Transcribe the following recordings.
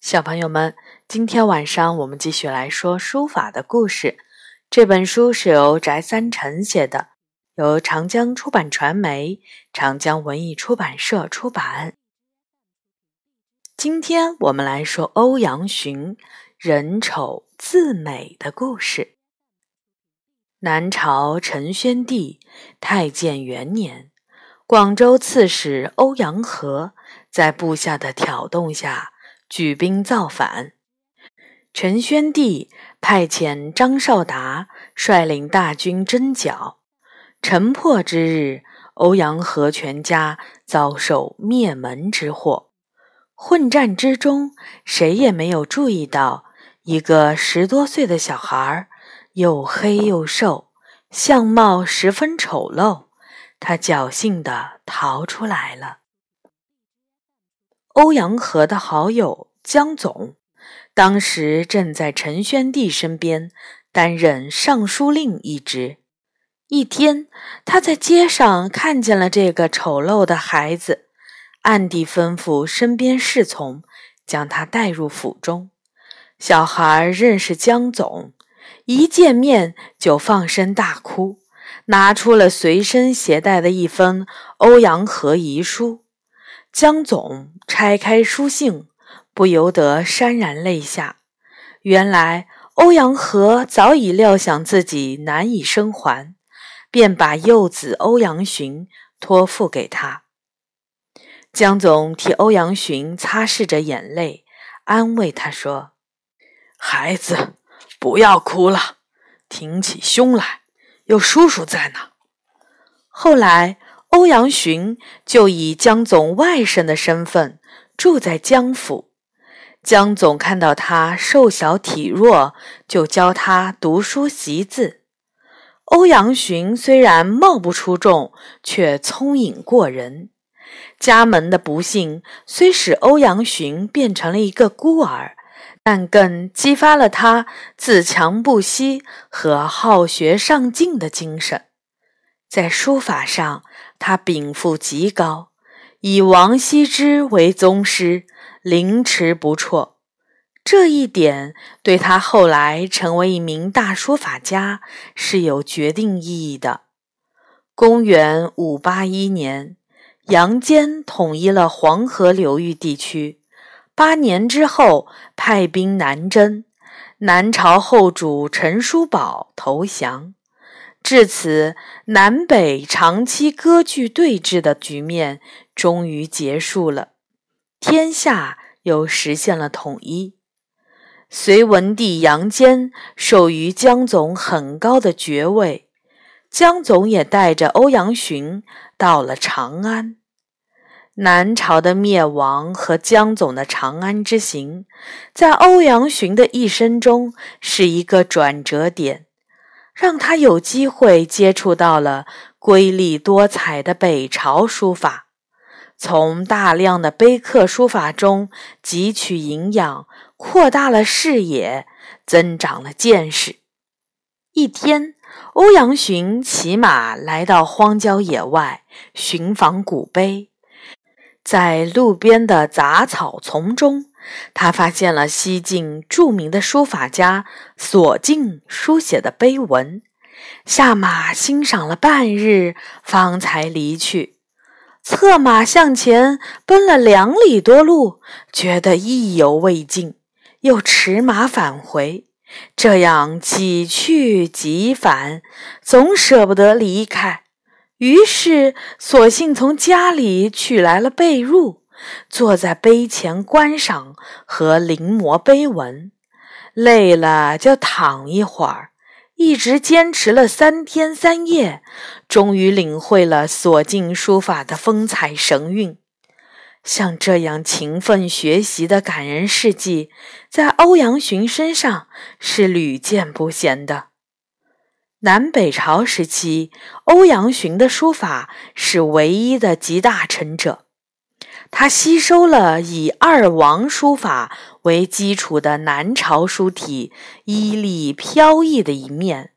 小朋友们，今天晚上我们继续来说书法的故事。这本书是由翟三成写的，由长江出版传媒、长江文艺出版社出版。今天我们来说欧阳询人丑字美的故事。南朝陈宣帝太建元年，广州刺史欧阳和在部下的挑动下举兵造反。陈宣帝派遣张绍达率领大军征剿，城破之日，欧阳和全家遭受灭门之祸。混战之中，谁也没有注意到一个十多岁的小孩，又黑又瘦，相貌十分丑陋。他侥幸地逃出来了。欧阳和的好友江总。当时正在陈宣帝身边担任尚书令一职。一天，他在街上看见了这个丑陋的孩子，暗地吩咐身边侍从将他带入府中。小孩认识江总，一见面就放声大哭，拿出了随身携带的一封欧阳和遗书。江总拆开书信。不由得潸然泪下。原来欧阳和早已料想自己难以生还，便把幼子欧阳询托付给他。江总替欧阳询擦拭着眼泪，安慰他说：“孩子，不要哭了，挺起胸来，有叔叔在呢。”后来，欧阳询就以江总外甥的身份住在江府。江总看到他瘦小体弱，就教他读书习字。欧阳询虽然貌不出众，却聪颖过人。家门的不幸虽使欧阳询变成了一个孤儿，但更激发了他自强不息和好学上进的精神。在书法上，他禀赋极高，以王羲之为宗师。凌迟不辍，这一点对他后来成为一名大书法家是有决定意义的。公元五八一年，杨坚统一了黄河流域地区。八年之后，派兵南征，南朝后主陈叔宝投降。至此，南北长期割据对峙的局面终于结束了。天下又实现了统一。隋文帝杨坚授予江总很高的爵位，江总也带着欧阳询到了长安。南朝的灭亡和江总的长安之行，在欧阳询的一生中是一个转折点，让他有机会接触到了瑰丽多彩的北朝书法。从大量的碑刻书法中汲取营养，扩大了视野，增长了见识。一天，欧阳询骑马来到荒郊野外，寻访古碑。在路边的杂草丛中，他发现了西晋著名的书法家索敬书写的碑文，下马欣赏了半日，方才离去。策马向前奔了两里多路，觉得意犹未尽，又驰马返回，这样几去几返，总舍不得离开。于是，索性从家里取来了被褥，坐在碑前观赏和临摹碑文。累了就躺一会儿。一直坚持了三天三夜，终于领会了所敬书法的风采神韵。像这样勤奋学习的感人事迹，在欧阳询身上是屡见不鲜的。南北朝时期，欧阳询的书法是唯一的集大成者。他吸收了以二王书法为基础的南朝书体依丽飘逸的一面，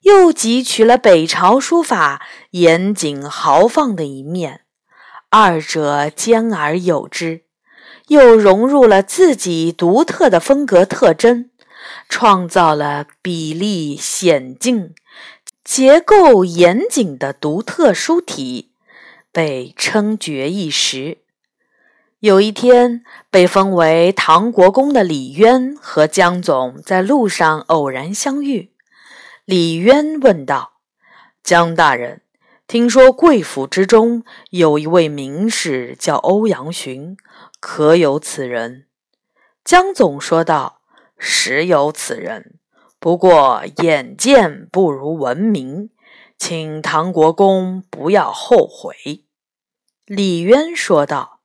又汲取了北朝书法严谨豪放的一面，二者兼而有之，又融入了自己独特的风格特征，创造了比例险峻、结构严谨的独特书体，被称绝一时。有一天，被封为唐国公的李渊和江总在路上偶然相遇。李渊问道：“江大人。”听说贵府之中有一位名士叫欧阳询，可有此人？江总说道：“实有此人，不过眼见不如闻名，请唐国公不要后悔。”李渊说道：“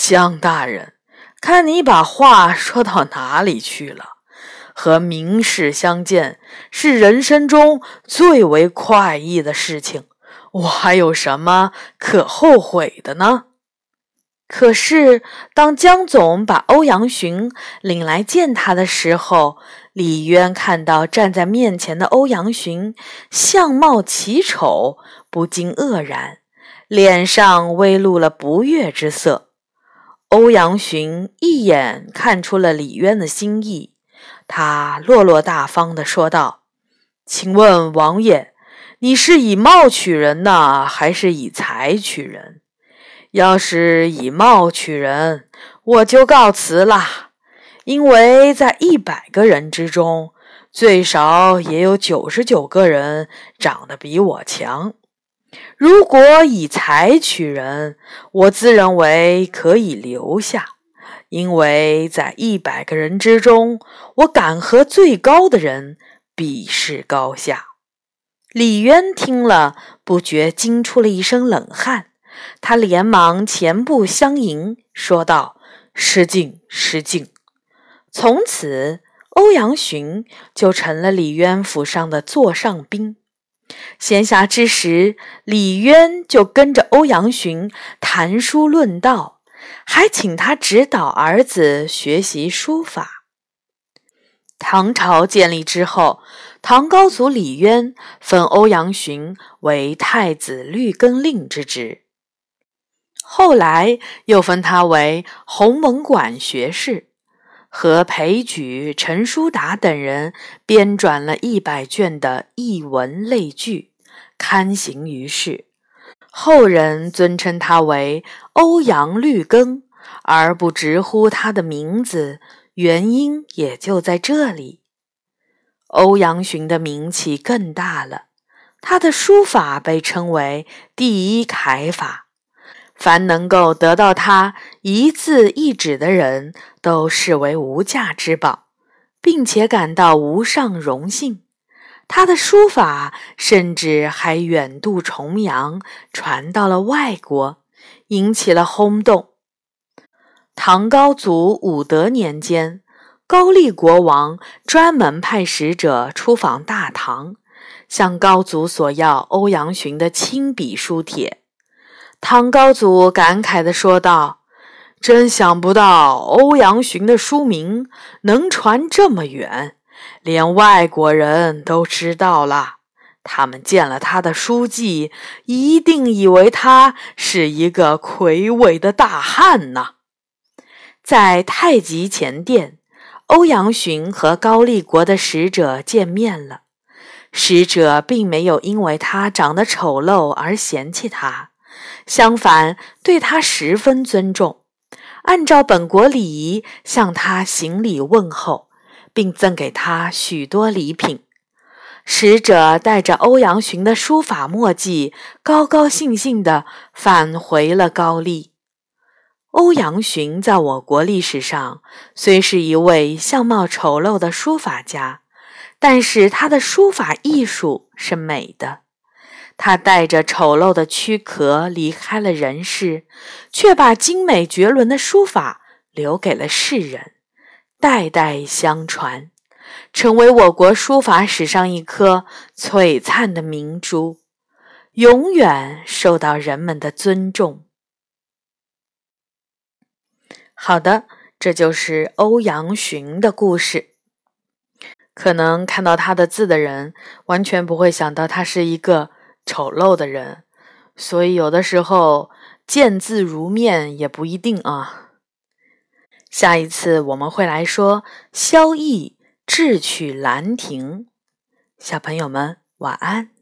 江大人，看你把话说到哪里去了？和名士相见是人生中最为快意的事情。”我还有什么可后悔的呢？可是，当江总把欧阳询领来见他的时候，李渊看到站在面前的欧阳询相貌奇丑，不禁愕然，脸上微露了不悦之色。欧阳询一眼看出了李渊的心意，他落落大方地说道：“请问王爷。”你是以貌取人呢，还是以才取人？要是以貌取人，我就告辞啦。因为在一百个人之中，最少也有九十九个人长得比我强。如果以才取人，我自认为可以留下，因为在一百个人之中，我敢和最高的人比试高下。李渊听了，不觉惊出了一身冷汗。他连忙前步相迎，说道：“失敬，失敬。”从此，欧阳询就成了李渊府上的座上宾。闲暇之时，李渊就跟着欧阳询谈书论道，还请他指导儿子学习书法。唐朝建立之后。唐高祖李渊封欧阳询为太子律更令之职，后来又封他为鸿蒙馆学士，和裴举、陈叔达等人编撰了一百卷的译文类聚，刊行于世。后人尊称他为欧阳律更，而不直呼他的名字，原因也就在这里。欧阳询的名气更大了，他的书法被称为第一楷法，凡能够得到他一字一指的人都视为无价之宝，并且感到无上荣幸。他的书法甚至还远渡重洋，传到了外国，引起了轰动。唐高祖武德年间。高丽国王专门派使者出访大唐，向高祖索要欧阳询的亲笔书帖。唐高祖感慨地说道：“真想不到欧阳询的书名能传这么远，连外国人都知道了。他们见了他的书记，一定以为他是一个魁伟的大汉呢。”在太极前殿。欧阳询和高丽国的使者见面了，使者并没有因为他长得丑陋而嫌弃他，相反对他十分尊重，按照本国礼仪向他行礼问候，并赠给他许多礼品。使者带着欧阳询的书法墨迹，高高兴兴地返回了高丽。欧阳询在我国历史上虽是一位相貌丑陋的书法家，但是他的书法艺术是美的。他带着丑陋的躯壳离开了人世，却把精美绝伦的书法留给了世人，代代相传，成为我国书法史上一颗璀璨的明珠，永远受到人们的尊重。好的，这就是欧阳询的故事。可能看到他的字的人，完全不会想到他是一个丑陋的人，所以有的时候见字如面也不一定啊。下一次我们会来说萧绎智取兰亭。小朋友们，晚安。